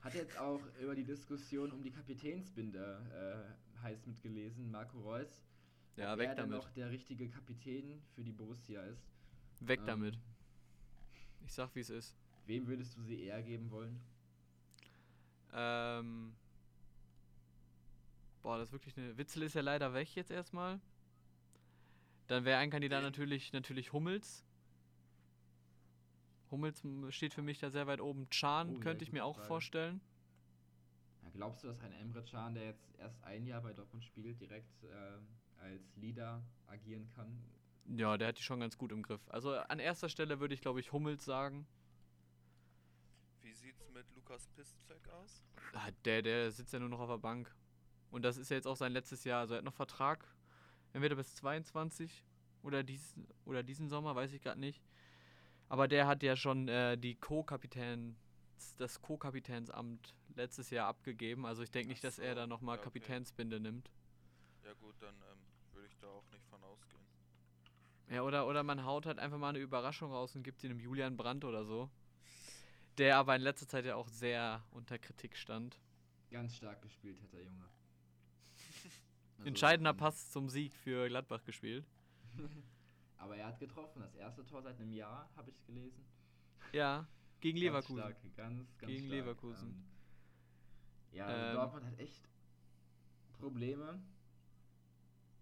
hatte jetzt auch über die Diskussion um die Kapitänsbinde äh, heiß mitgelesen, Marco Reus. Ja, ob weg er damit. noch der richtige Kapitän für die Borussia ist. Weg Ähm, damit. Ich sag, wie es ist. Wem würdest du sie eher geben wollen? Ähm. Boah, das ist wirklich eine. Witzel ist ja leider weg jetzt erstmal. Dann wäre ein Kandidat natürlich, natürlich Hummels. Hummels steht für mich da sehr weit oben. Chan Oh, ja, könnte ich gute mir auch Frage. vorstellen. Ja, glaubst du, dass ein Emre Can, der jetzt erst ein Jahr bei Dortmund spielt, direkt äh, als Leader agieren kann? Ja, der hat die schon ganz gut im Griff. Also an erster Stelle würde ich, glaube ich, Hummels sagen. Wie sieht's mit Lukas Piszczek aus? Ah, Der, der sitzt ja nur noch auf der Bank. Und das ist ja jetzt auch sein letztes Jahr. Also er hat noch Vertrag. Entweder bis 22 oder, dies, oder diesen Sommer, weiß ich gerade nicht. Aber der hat ja schon äh, die Co-Kapitäns, das Co-Kapitänsamt letztes Jahr abgegeben. Also ich denke nicht, dass er da nochmal ja, okay. Kapitänsbinde nimmt. Ja gut, dann ähm, würde ich da auch nicht von ausgehen. Ja, oder, oder man haut halt einfach mal eine Überraschung raus und gibt sie einem Julian Brandt oder so. Der aber in letzter Zeit ja auch sehr unter Kritik stand. Ganz stark gespielt hat der Junge. Also, Entscheidender Pass zum Sieg für Gladbach gespielt. Aber er hat getroffen. Das erste Tor seit einem Jahr, habe ich gelesen. Ja, gegen Leverkusen. Ganz stark, ganz, ganz Gegen stark. Leverkusen. Ähm, ja, also Ähm, Dortmund hat echt Probleme.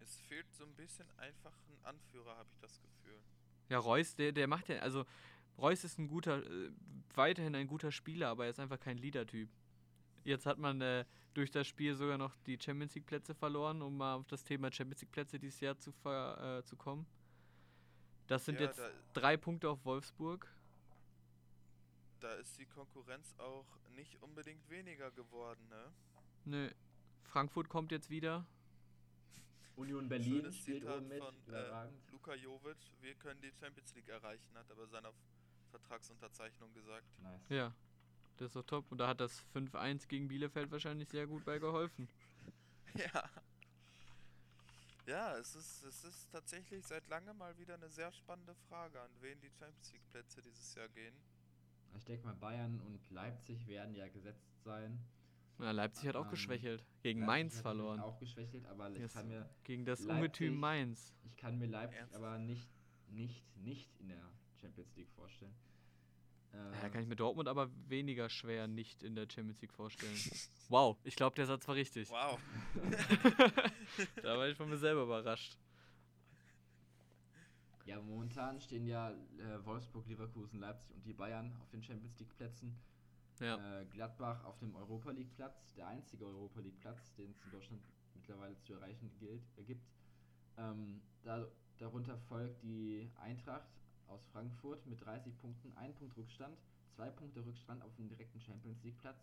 Es fehlt so ein bisschen einfach ein Anführer, habe ich das Gefühl. Ja, Reus, der, der macht ja, also Reus ist ein guter, äh, weiterhin ein guter Spieler, aber er ist einfach kein Leader-Typ. Jetzt hat man äh, durch das Spiel sogar noch die Champions League Plätze verloren, um mal auf das Thema Champions League Plätze dieses Jahr zu, ver, äh, zu kommen. Das sind Ja, jetzt da- drei Punkte auf Wolfsburg. Da ist die Konkurrenz auch nicht unbedingt weniger geworden, ne? Nö. Frankfurt kommt jetzt wieder. Union Berlin Schönes spielt Zitat oben mit. von äh. Luka Jovic, wir können die Champions League erreichen, hat aber seiner Vertragsunterzeichnung gesagt. Nice. Ja. Das ist doch top. Und da hat das 5-1 gegen Bielefeld wahrscheinlich sehr gut bei geholfen. Ja. Ja, es ist, es ist tatsächlich seit langem mal wieder eine sehr spannende Frage, an wen die Champions League Plätze dieses Jahr gehen. Ich denke mal, Bayern und Leipzig werden ja gesetzt sein. Ja, Leipzig hat auch Ähm, geschwächelt. Gegen Leipzig Mainz verloren. Auch geschwächelt, aber ich Yes. kann mir, Gegen das Leipzig- Ungetüm Mainz. ich kann mir Leipzig Ernsthaft? aber nicht, nicht, nicht in der Champions League vorstellen. Ja, kann ich mir Dortmund aber weniger schwer nicht in der Champions League vorstellen. wow, ich glaube, der Satz war richtig. Wow. da war ich von mir selber überrascht. Ja, momentan stehen ja äh, Wolfsburg, Leverkusen, Leipzig und die Bayern auf den Champions League Plätzen. Ja. Äh, Gladbach auf dem Europa League Platz, der einzige Europa League Platz, den es in Deutschland mittlerweile zu erreichen gilt, äh, gibt. Ähm, da, darunter folgt die Eintracht aus Frankfurt mit 30 Punkten, ein Punkt Rückstand, zwei Punkte Rückstand auf dem direkten Champions League Platz.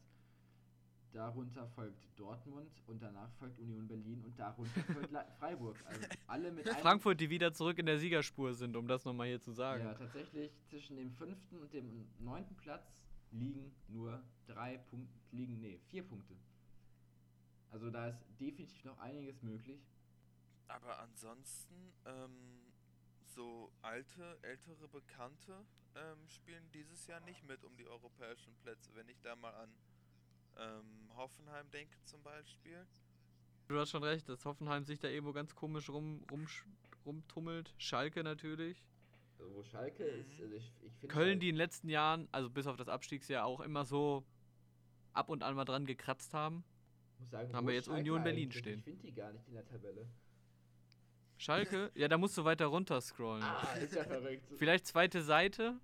Darunter folgt Dortmund und danach folgt Union Berlin und darunter folgt Freiburg. Also alle mit Frankfurt, die wieder zurück in der Siegerspur sind, um das nochmal hier zu sagen. ja, tatsächlich zwischen dem fünften und dem neunten Platz liegen nur drei Punkte, liegen, nee, vier Punkte. Also da ist definitiv noch einiges möglich. Aber ansonsten, ähm, so alte, ältere Bekannte ähm, spielen dieses Jahr nicht mit um die europäischen Plätze. Wenn ich da mal an ähm, Hoffenheim denke zum Beispiel. Du hast schon recht, dass Hoffenheim sich da irgendwo ganz komisch rum, rum, rumtummelt. Schalke natürlich. Also wo Schalke Mhm. ist, also ich, ich finde Köln, die in den letzten Jahren, also bis auf das Abstiegsjahr, auch immer so ab und an mal dran gekratzt haben. muss sagen, haben wir jetzt Union Berlin stehen. Ich finde die gar nicht in der Tabelle. Schalke, ja, da musst du weiter runter scrollen. Ah, ist ja verrückt. Vielleicht zweite Seite.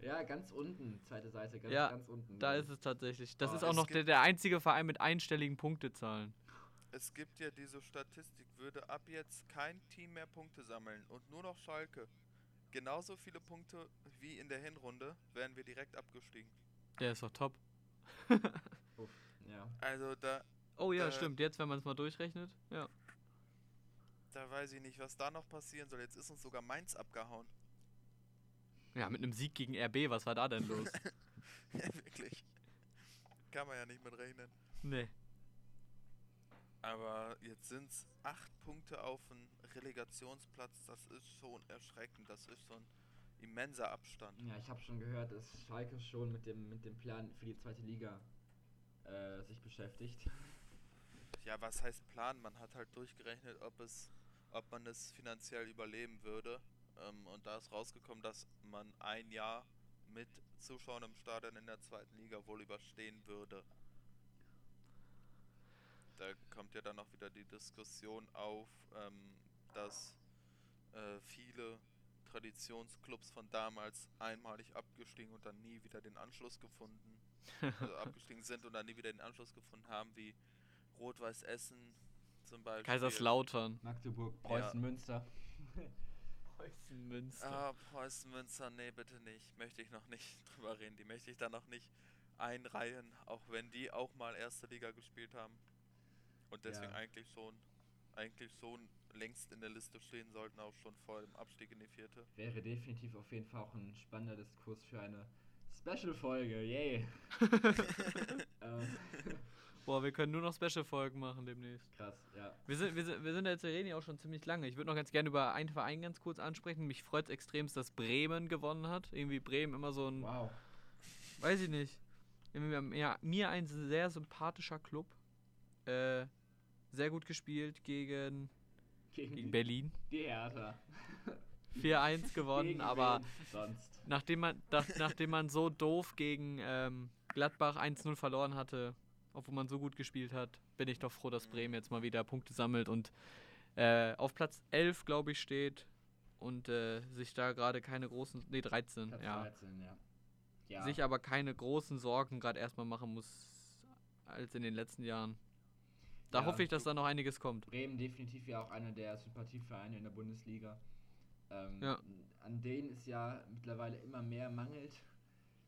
Ja, ganz unten, zweite Seite, ganz, Ja, ganz unten. Da ist es tatsächlich. Das Ah, ist auch noch der, der einzige Verein mit einstelligen Punktezahlen. Es gibt ja diese Statistik, würde ab jetzt kein Team mehr Punkte sammeln und nur noch Schalke genauso viele Punkte wie in der Hinrunde, wären wir direkt abgestiegen. Der ist doch top. Uff, ja. Also da, Oh ja, Äh, stimmt. Jetzt, wenn man es mal durchrechnet. Ja. da weiß ich nicht, was da noch passieren soll. Jetzt ist uns sogar Mainz abgehauen. Ja, mit einem Sieg gegen RB, was war da denn los? ja, wirklich. Kann man ja nicht mit rechnen. nee. Aber jetzt sind es acht Punkte auf den Relegationsplatz. Das ist schon erschreckend. Das ist schon immenser Abstand. Ja, ich habe schon gehört, dass Schalke schon mit dem, mit dem Plan für die zweite Liga äh, sich beschäftigt. Ja, was heißt Plan? Man hat halt durchgerechnet, ob es, ob man es finanziell überleben würde. Ähm, und da ist rausgekommen, dass man ein Jahr mit Zuschauern im Stadion in der zweiten Liga wohl überstehen würde. Da kommt ja dann auch wieder die Diskussion auf, ähm, dass äh, viele Traditionsclubs von damals einmalig abgestiegen und dann nie wieder den Anschluss gefunden, also abgestiegen sind und dann nie wieder den Anschluss gefunden haben, wie Rot-Weiß Essen zum Beispiel. Kaiserslautern. Magdeburg, Preußen, Münster. Preußen Münster. Ah, Preußen Münster, nee, bitte nicht. Möchte ich noch nicht drüber reden. Die möchte ich da noch nicht einreihen, auch wenn die auch mal erste Liga gespielt haben. Und deswegen Ja. eigentlich schon, eigentlich schon längst in der Liste stehen sollten, auch schon vor dem Abstieg in die vierte. Wäre definitiv auf jeden Fall auch ein spannender Diskurs für eine Special-Folge. Yay! ähm, Boah, wir können nur noch Special-Folgen machen demnächst. krass, ja. Wir sind, wir sind, wir sind jetzt, wir reden ja auch schon ziemlich lange. Ich würde noch ganz gerne über einen Verein ganz kurz ansprechen. Mich freut es extremst, dass Bremen gewonnen hat. Irgendwie Bremen immer so ein, Wow. weiß ich nicht, irgendwie mir, ein sehr sympathischer Club. Äh, sehr gut gespielt gegen, Gegen, gegen Berlin. die Hertha. 4-1 gewonnen, Gegen aber nachdem man, nach, nachdem man so doof gegen ähm, Gladbach 1-0 verloren hatte, obwohl man so gut gespielt hat, bin ich doch froh, dass Bremen jetzt mal wieder Punkte sammelt und äh, auf Platz 11, glaube ich, steht und äh, sich da gerade keine großen, nee, 13, Platz ja, 13, ja. ja. sich aber keine großen Sorgen gerade erstmal machen muss als in den letzten Jahren. Da Ja. hoffe ich, dass da noch einiges kommt. Bremen definitiv ja auch einer der Sympathievereine in der Bundesliga. Ähm, Ja. An denen es ja mittlerweile immer mehr mangelt.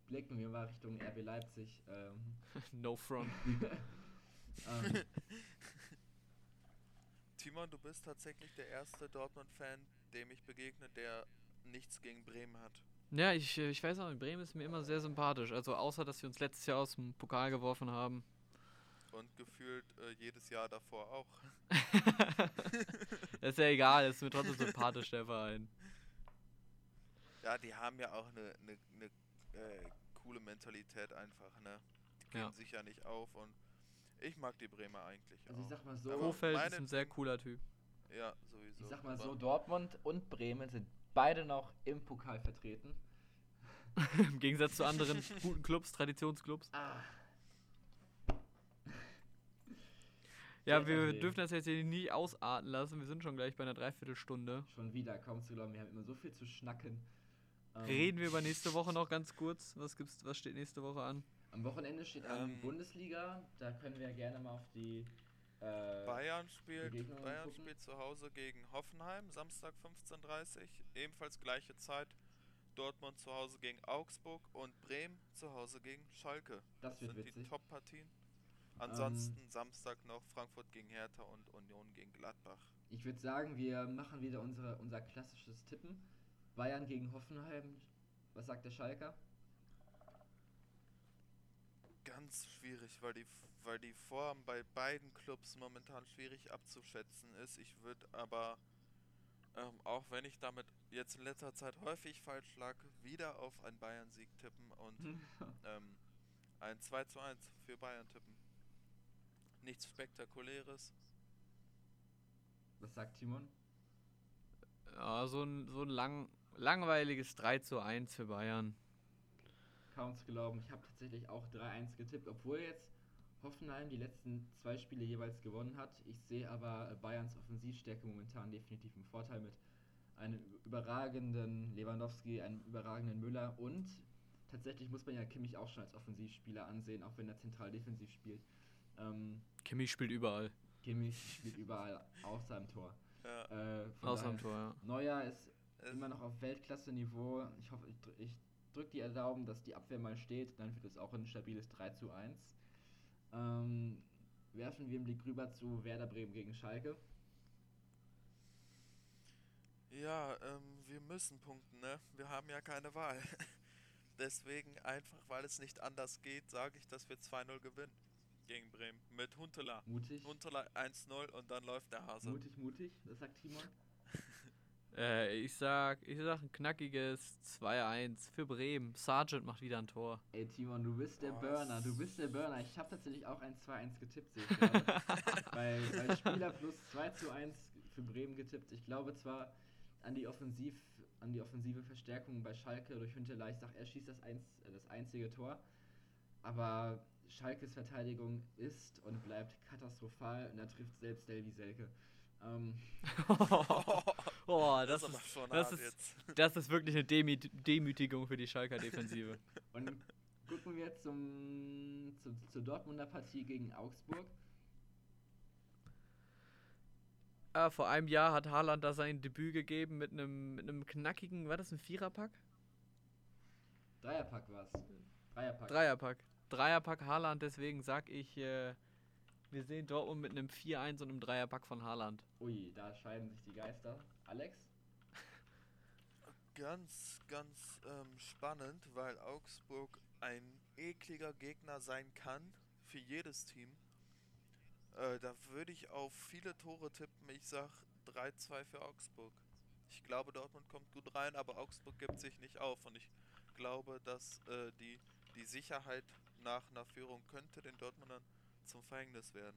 Blicken wir mal Richtung RB Leipzig. Ähm, no front. ähm, Timon, du bist tatsächlich der erste Dortmund-Fan, dem ich begegne, der nichts gegen Bremen hat. Ja, ich, äh, ich weiß auch, Bremen ist mir immer sehr sympathisch. Also außer, dass wir uns letztes Jahr aus dem Pokal geworfen haben. Und gefühlt äh, jedes Jahr davor auch. Das ist ja egal, ist mir trotzdem sympathisch, der Verein. Ja, die haben ja auch eine, eine, eine äh, coole Mentalität einfach, ne? Die geben Ja. sich ja nicht auf und ich mag die Bremer eigentlich also ich auch. sag mal so, Kofeld ist ein sehr cooler Typ. Ja, sowieso. ich sag mal so, Dortmund und Bremen sind beide noch im Pokal vertreten. Im Gegensatz zu anderen guten Clubs, Traditionsclubs. Ah. Ja, Sehr wir dürfen das jetzt hier nicht ausarten lassen. Wir sind schon gleich bei einer Dreiviertelstunde. Schon wieder, kaum zu glauben, wir haben immer so viel zu schnacken. Ähm, Reden wir über nächste Woche noch ganz kurz. Was gibt's, was steht nächste Woche an? Am Wochenende steht an Ähm, Bundesliga, da können wir gerne mal auf die äh, Bayern spielt, Bayern gucken. spielt zu Hause gegen Hoffenheim, Samstag 15.30 Uhr, ebenfalls gleiche Zeit. Dortmund zu Hause gegen Augsburg und Bremen zu Hause gegen Schalke. Das wird sind witzig. die Top-Partien. Ansonsten Samstag noch Frankfurt gegen Hertha und Union gegen Gladbach. Ich würde sagen, wir machen wieder unsere, unser klassisches Tippen. Bayern gegen Hoffenheim. Was sagt der Schalker? Ganz schwierig, weil die, weil die Form bei beiden Clubs momentan schwierig abzuschätzen ist. Ich würde aber, ähm, auch wenn ich damit jetzt in letzter Zeit häufig falsch lag, wieder auf einen Bayern-Sieg tippen und ähm, ein 2 zu 1 für Bayern tippen. Nichts Spektakuläres. Was sagt Timon? Ja, so ein, so ein lang, langweiliges 3 zu 1 für Bayern. Kaum zu glauben. Ich habe tatsächlich auch 3-1 getippt, obwohl jetzt Hoffenheim die letzten zwei Spiele jeweils gewonnen hat. Ich sehe aber äh, Bayerns Offensivstärke momentan definitiv im Vorteil mit einem überragenden Lewandowski, einem überragenden Müller und tatsächlich muss man ja Kimmich auch schon als Offensivspieler ansehen, auch wenn er zentral defensiv spielt. Ähm, Kimmich spielt überall. Kimmich spielt überall außer im Tor. Ja. Äh, Außer am daher- Tor, ja. Neuer ist immer noch auf Weltklasse-Niveau. Ich hoffe, ich, drü- ich drücke die Daumen, dass die Abwehr mal steht. Dann wird es auch ein stabiles 3 zu 1. Ähm, werfen wir einen Blick rüber zu Werder Bremen gegen Schalke. Ja, ähm, wir müssen punkten, ne? Wir haben ja keine Wahl. Deswegen einfach, weil es nicht anders geht, sage ich, dass wir 2-0 gewinnen gegen Bremen. Mit Huntela. Mutig, Huntela 1-0 und dann läuft der Hase. mutig, mutig. Das sagt Timon. Äh, ich sag, ich sag ein knackiges 2-1 für Bremen. Sargent macht wieder ein Tor. Ey, Timon, du bist der Boah, Burner. Du bist der Burner. Ich habe tatsächlich auch ein 2-1 getippt, sehe ich bei, bei Spieler plus 2 zu 1 für Bremen getippt. Ich glaube zwar an die, Offensiv, an die offensive Verstärkung bei Schalke durch Hünteler. Ich sag, er schießt das, eins, äh, das einzige Tor. Aber Schalkes Verteidigung ist und bleibt katastrophal und da trifft selbst Davy Selke. Ähm, oh, das, aber ist, schon das, ist, jetzt. das ist wirklich eine Demü Demütigung für die Schalker Defensive. und gucken wir zum, zu, zur Dortmunder Partie gegen Augsburg. äh, vor einem Jahr hat Haaland da sein Debüt gegeben mit einem mit einem knackigen, war das ein Viererpack? Dreierpack war's. Dreierpack. Dreierpack. Dreierpack Haaland, deswegen sag ich, äh, wir sehen Dortmund mit einem 4-1 und einem Dreierpack von Haaland. Ui, da scheiden sich die Geister. Alex? Ganz, ganz ähm, spannend, weil Augsburg ein ekliger Gegner sein kann für jedes Team. Äh, da würde ich auf viele Tore tippen. Ich sag 3-2 für Augsburg. Ich glaube, Dortmund kommt gut rein, aber Augsburg gibt sich nicht auf. Und ich glaube, dass äh, die, die Sicherheit nach einer Führung könnte den Dortmundern zum Verhängnis werden.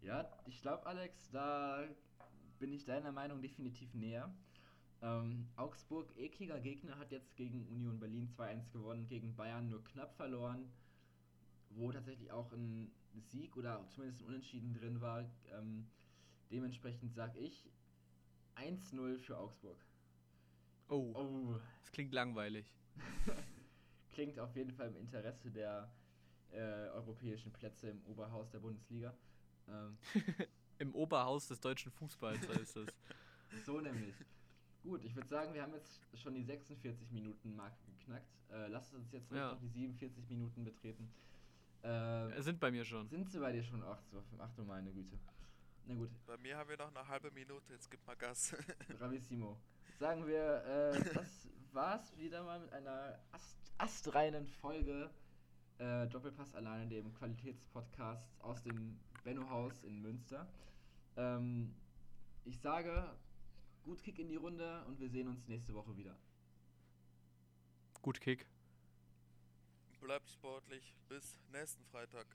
Ja, ich glaube, Alex, da bin ich deiner Meinung definitiv näher. Ähm, Augsburg, ekliger Gegner, hat jetzt gegen Union Berlin 2-1 gewonnen, gegen Bayern nur knapp verloren, wo tatsächlich auch ein Sieg oder zumindest ein Unentschieden drin war. Ähm, dementsprechend sage ich 1-0 für Augsburg. Oh, Oh, das klingt langweilig. klingt auf jeden Fall im Interesse der äh, europäischen Plätze im Oberhaus der Bundesliga. Ähm, Im Oberhaus des deutschen Fußballs heißt es. So nämlich. Gut, ich würde sagen, wir haben jetzt schon die 46 Minuten Marke geknackt. Äh, lass uns jetzt Ja. noch die 47 Minuten betreten. Äh, Äh, Sind bei mir schon. sind sie bei dir schon? Ach, so, ach du meine Güte. Na gut, Bei mir haben wir noch eine halbe Minute, jetzt gib mal Gas. bravissimo. Sagen wir, äh, das war's wieder mal mit einer ast astreinen Folge äh, Doppelpass alleine, dem Qualitätspodcast aus dem Benno-Haus in Münster. Ähm, ich sage, gut Kick in die Runde und wir sehen uns nächste Woche wieder. Gut Kick. Bleibt sportlich. Bis nächsten Freitag.